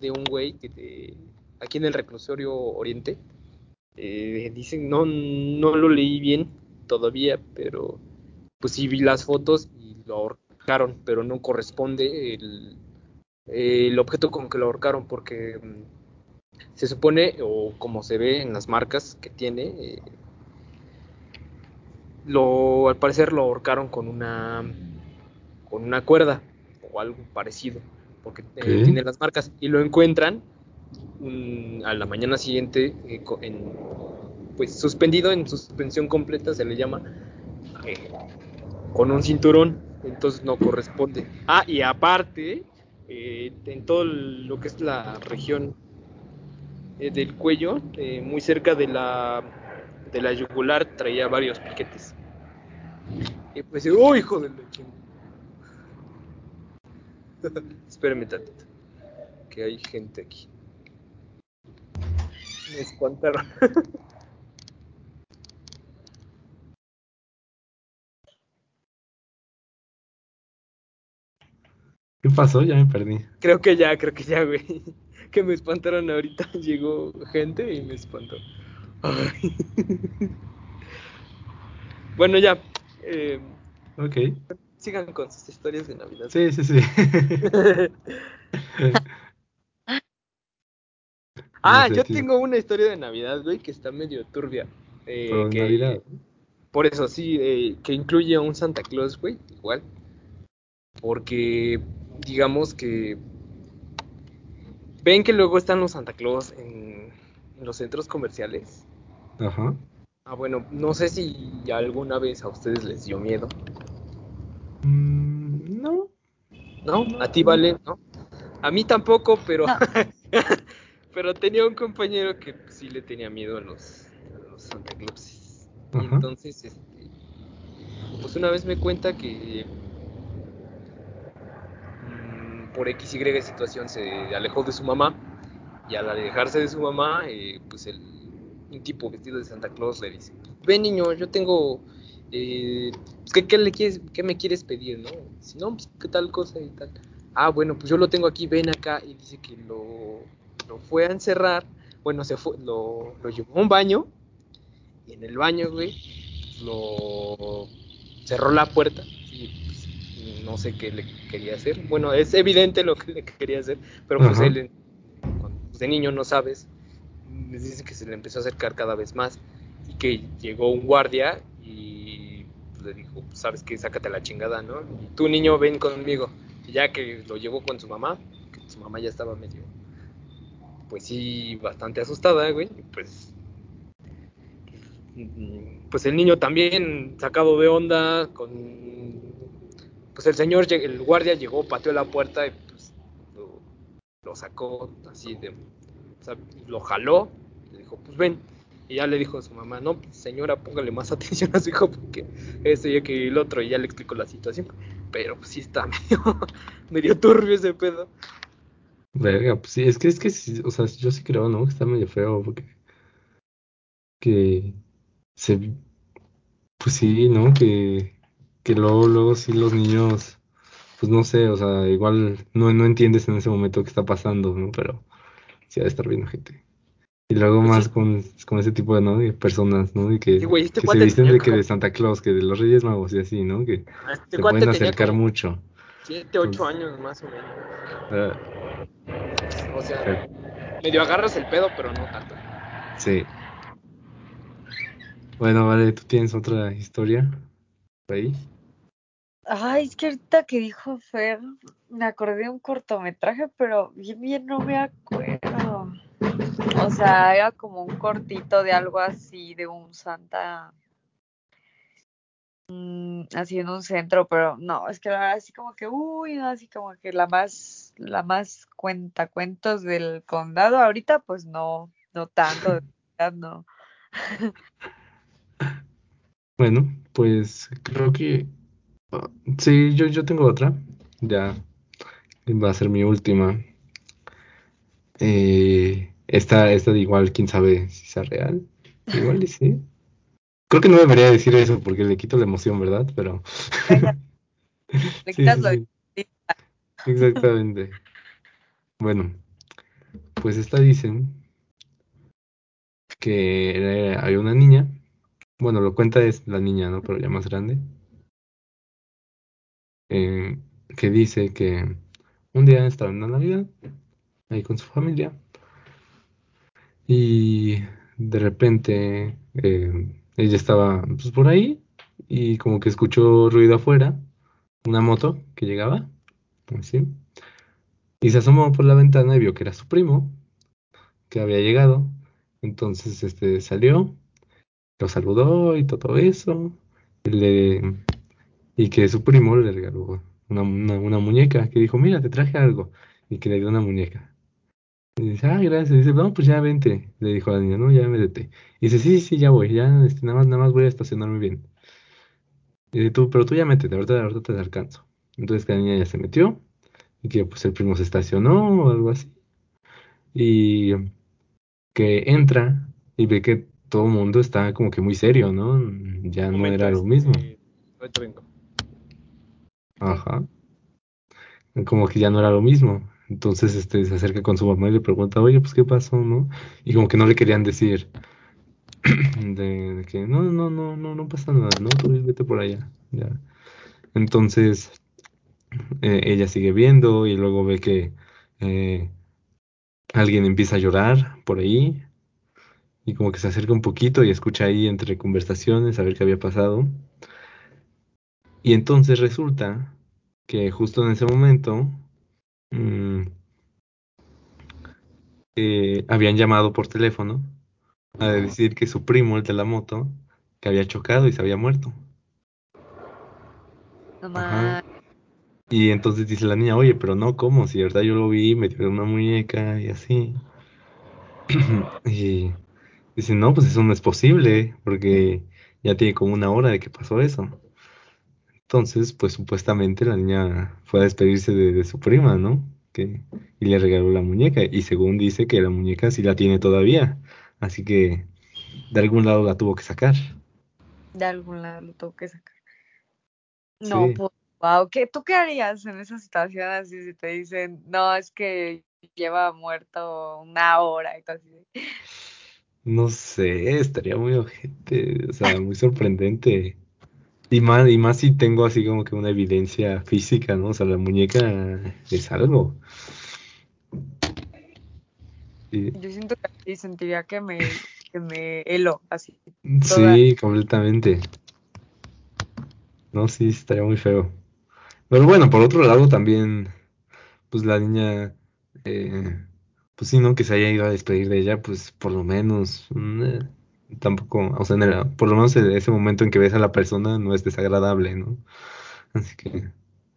de un güey que te- aquí en el reclusorio oriente eh, dicen no no lo leí bien todavía pero pues sí vi las fotos y lo ahorcaron pero no corresponde el el objeto con que lo ahorcaron porque mm, se supone o como se ve en las marcas que tiene eh, lo al parecer lo ahorcaron con una con una cuerda o algo parecido porque eh, tiene las marcas y lo encuentran a la mañana siguiente eh, en, pues suspendido en suspensión completa se le llama con un cinturón entonces no corresponde. Ah y aparte en todo lo que es la región eh, del cuello eh, muy cerca de la de la yugular traía varios piquetes y pues oh hijo de la espérame tantito que hay gente aquí me espantaron ¿Qué pasó? Ya me perdí. Creo que ya, creo que ya, güey. Que me espantaron ahorita. Llegó gente y me espantó. Ay. Bueno, ya. eh, Ok. sigan con sus historias de Navidad. Sí, sí, sí. ah, No sé, yo tengo una historia de Navidad, güey, que está medio turbia. Eh, que, Navidad. Por eso sí, eh, que incluye a un Santa Claus, güey, igual. Porque, digamos que. Ven que luego están los Santa Claus en, en los centros comerciales. Ajá. Ah, bueno, no sé si alguna vez a ustedes les dio miedo. Mm, no. ¿No? A ti vale, ¿no? A mí tampoco, pero. No. pero tenía un compañero que sí le tenía miedo a los, a los Santa Ajá. entonces, este. Pues una vez me cuenta que. Por X, Y situación se alejó de su mamá. Y al alejarse de su mamá, eh, pues el, un tipo vestido de Santa Claus le dice: Ven, niño, yo tengo. eh, pues, ¿qué, qué le quieres, ¿Qué me quieres pedir, no? Si no, pues, ¿qué tal cosa y tal? Ah, bueno, pues yo lo tengo aquí, ven acá. Y dice que lo, lo fue a encerrar. Bueno, se fue, lo, lo llevó a un baño. Y en el baño, güey, lo cerró la puerta. No sé qué le quería hacer. Bueno, es evidente lo que le quería hacer. Pero pues Ajá. él, de niño no sabes. Les dice que se le empezó a acercar cada vez más. Y que llegó un guardia y pues, le dijo, pues, sabes que sácate la chingada, ¿no? Y tú niño ven conmigo. Y ya que lo llevó con su mamá, que su mamá ya estaba medio, pues sí, bastante asustada, güey, pues, pues el niño también sacado de onda, con, pues el señor, el guardia llegó, pateó la puerta y pues lo, sacó así de, o sea, lo jaló, le dijo, pues ven, y ya le dijo a su mamá, no, señora, póngale más atención a su hijo porque esto y que el otro, y ya le explicó la situación. Pero pues sí está medio, medio turbio ese pedo. Verga, pues sí, es que es que o sea, yo sí creo, ¿no? Que está medio feo porque que se pues sí, ¿no? Que que luego, luego sí los niños, pues no sé, o sea, igual no, no entiendes en ese momento qué está pasando, ¿no? Pero sí ha de estar viendo gente. Y luego Pues más sí. con, con ese tipo de, ¿no? de personas, ¿no? Y que, Sí, güey, este que se tenía de que de Santa Claus, que de los Reyes Magos y así, ¿no? Que Este se pueden acercar como mucho. 7, 8 Entonces- años más o menos. Ah, O sea, medio agarras el pedo, pero no tanto. sí. Bueno, vale, ¿tú tienes otra historia por ahí? Ay, es que ahorita que dijo Fer, me acordé de un cortometraje, pero bien, bien no me acuerdo. O sea, era como un cortito de algo así, de un Santa, mm, así en un centro, pero no, es que la verdad así como que, uy, así como que la más, la más cuentacuentos del condado ahorita, pues no, no tanto, no. Bueno, pues creo que ah, sí, yo, yo tengo otra. Ya va a ser mi última. Eh, esta, esta de igual, quién sabe si sea real. Igual y sí. Creo que no debería decir eso porque le quito la emoción, ¿verdad? Pero Le sí, quitas sí, lo sí. Exactamente. Bueno, pues esta dicen que era- hay una niña. Bueno, lo cuenta es la niña, ¿no? Pero ya más grande. Eh, que dice que un día estaba en la Navidad ahí con su familia y de repente eh, ella estaba pues, por ahí y como que escuchó ruido afuera, una moto que llegaba, así, y se asomó por la ventana y vio que era su primo que había llegado, entonces este salió, lo saludó y todo eso, y, le, y que su primo le regaló una, una, una muñeca, que dijo, mira, te traje algo, y que le dio una muñeca. Y dice, ah, gracias. Y dice, no, pues ya vente. Le dijo a la niña, no, ya métete. Y dice, sí, sí, ya voy, ya, este, nada más, nada más voy a estacionarme bien. Y dice, tú, pero tú ya métete, ahorita, ahorita te alcanzo. Entonces que la niña ya se metió, y que pues el primo se estacionó o algo así. Y que entra y ve que todo el mundo está como que muy serio, ¿no? Ya no era lo mismo. ahorita vengo. Ajá. Como que ya no era lo mismo. Entonces, este, se acerca con su mamá y le pregunta, oye, pues, ¿qué pasó, no? Y como que no le querían decir de, de que no, no, no, no, no pasa nada, ¿no? Tú vete por allá, ya. Entonces, eh, ella sigue viendo y luego ve que eh, alguien empieza a llorar por ahí y como que se acerca un poquito y escucha ahí entre conversaciones a ver qué había pasado. Y entonces resulta que justo en ese momento mm, eh, habían llamado por teléfono a decir que su primo, el de la moto, que había chocado y se había muerto. Ajá. Y entonces dice la niña, oye, pero no, ¿cómo? Si de verdad yo lo vi, me dio una muñeca y así. Y dice, no, pues eso no es posible, porque ya tiene como una hora de que pasó eso. Entonces, pues supuestamente la niña fue a despedirse de, de su prima, ¿no? Que, y le regaló la muñeca. Y según dice que la muñeca sí la tiene todavía. Así que de algún lado la tuvo que sacar. de algún lado lo tengo que sacar. Sí. No, pues, wow, ¿qué, ¿tú qué harías en esa situación así si te dicen, no, es que lleva muerto una hora y todo así? No sé, estaría muy ojete, o sea, muy sorprendente. Y más, y más si tengo así como que una evidencia física, ¿no? O sea, la muñeca es algo. Sí, Yo siento que así sentiría que me, que me helo así. Toda. sí, completamente. No, sí, estaría muy feo. Pero bueno, por otro lado también, pues la niña, eh, pues sí, ¿no? Que se haya ido a despedir de ella, pues por lo menos, eh, tampoco, o sea, en el- por lo menos en ese momento en que ves a la persona no es desagradable, ¿no? Así que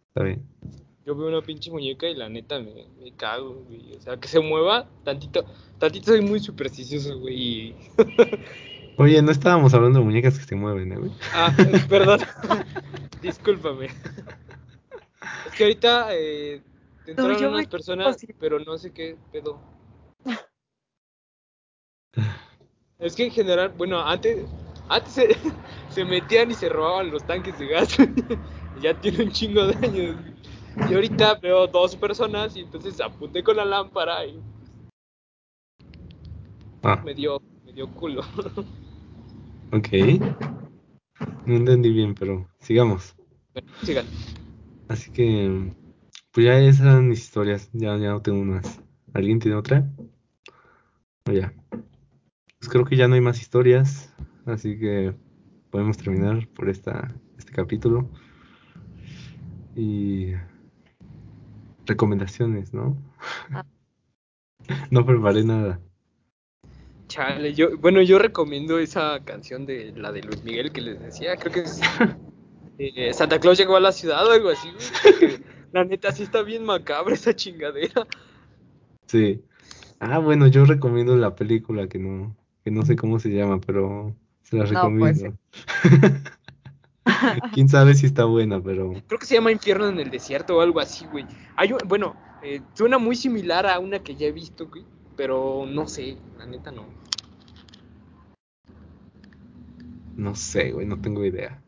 está bien. Yo veo una pinche muñeca y la neta me, me cago, güey. O sea, que se mueva tantito. Tantito soy muy supersticioso, güey. Oye, no estábamos hablando de muñecas que se mueven, ¿eh, güey? Ah, perdón. Discúlpame. Es que ahorita eh, entraron me unas personas, pero no sé qué pedo. Es que en general, bueno, antes, antes se, se metían y se robaban los tanques de gas. ya tiene un chingo de años. Y ahorita veo dos personas y entonces apunté con la lámpara y Ah, me dio, me dio culo. ok. No entendí bien, pero sigamos. Bueno, sigan. Así que, pues ya esas eran mis historias. Ya, ya no tengo más. ¿Alguien tiene otra? O ya. Pues creo que ya no hay más historias. Así que podemos terminar por esta, este capítulo. Y recomendaciones, ¿no? Ah. No preparé nada. Chale, yo, bueno, yo recomiendo esa canción de la de Luis Miguel que les decía, creo que es eh, Santa Claus llegó a la ciudad o algo así, güey, la neta sí está bien macabra esa chingadera. Sí. Ah, bueno, yo recomiendo la película que no, que no sé cómo se llama, pero se la No, pues, recomiendo. Quién sabe si está buena, pero Creo que se llama Infierno en el Desierto o algo así, güey. Hay un- bueno, eh, suena muy similar a una que ya he visto, güey, pero no sé, la neta no. no sé, güey, no tengo idea.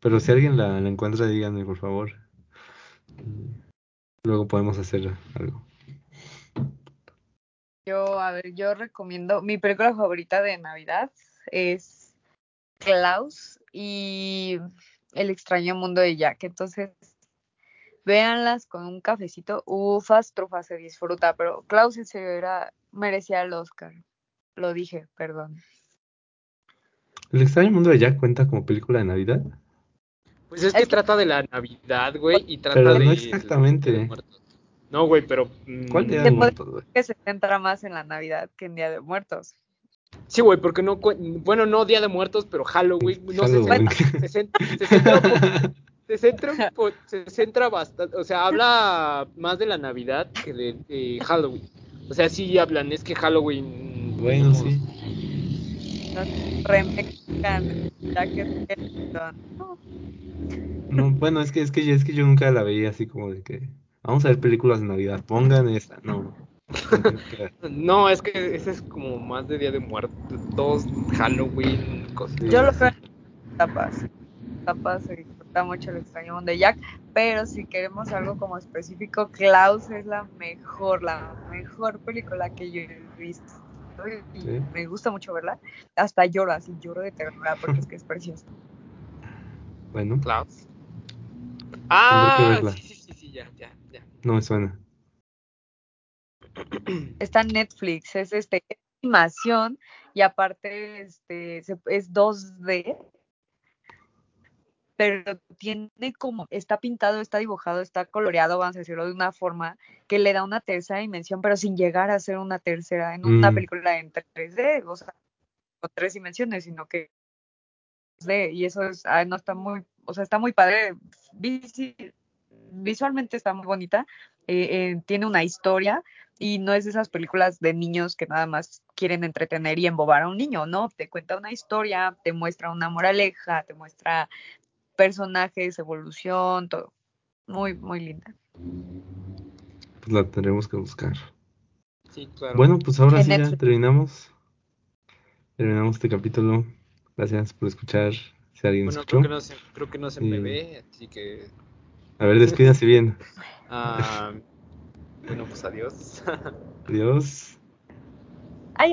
Pero si alguien la, la encuentra, díganme, por favor. Luego podemos hacer algo. Yo, a ver, yo recomiendo, mi película favorita de Navidad es Klaus y El extraño mundo de Jack. Entonces, véanlas con un cafecito. Ufas, trufas, se disfruta. Pero Klaus en serio era, merecía el Oscar. Lo dije, perdón. ¿El extraño mundo de Jack cuenta como película de Navidad? Pues es que Es que- trata de la Navidad, güey, y trata Pero de... no de exactamente. De. No, güey, pero... mm, ¿Cuál Día ¿Qué de Muertos, güey? Que se centra más en la Navidad que en Día de Muertos. Sí, güey, porque no... Bueno, no Día de Muertos, pero Halloween. No Halloween. Se, centra, se, cen- se centra un poco- se centra, se bastante, o sea, habla más de la Navidad que de, de Halloween. O sea, sí hablan, es que Halloween... Bueno, no, sí. No, bueno, es que, es que, es que yo nunca la veía así como de que vamos a ver películas de Navidad, pongan esta, no. No, es que ese es como más de Día de Muertos, Halloween, cosas. Yo lo en tapas. Tapas se disfruta mucho el extraño mundo de Jack, pero si queremos algo como específico, Klaus es la mejor, la mejor película que yo he visto. Y Sí. me gusta mucho verla. Hasta lloro, así lloro de ternura porque es que es preciosa. Bueno, Klaus. Ah, sí, sí, sí, ya, ya. No me suena. Está en Netflix, es este es animación y aparte este es 2D, pero tiene como está pintado, está dibujado, está coloreado, vamos a decirlo de una forma que le da una tercera dimensión, pero sin llegar a ser una tercera en una Mm. película en 3D, o sea, o tres dimensiones, sino que 3D, y eso es ah, no está muy, o sea, está muy padre, visualmente está muy bonita, eh, eh, tiene una historia y no es de esas películas de niños que nada más quieren entretener y embobar a un niño, ¿no? Te cuenta una historia, te muestra una moraleja, te muestra personajes, evolución, todo. Muy, muy linda. Pues la tendremos que buscar. Sí, claro. Bueno, pues ahora En sí ya terminamos. Terminamos este capítulo. Gracias por escuchar. Si alguien Bueno, escuchó. creo que no se, creo que no se me Y- ve, así que. A ver, despídase bien. ah, bueno, pues adiós. Adiós. Ay.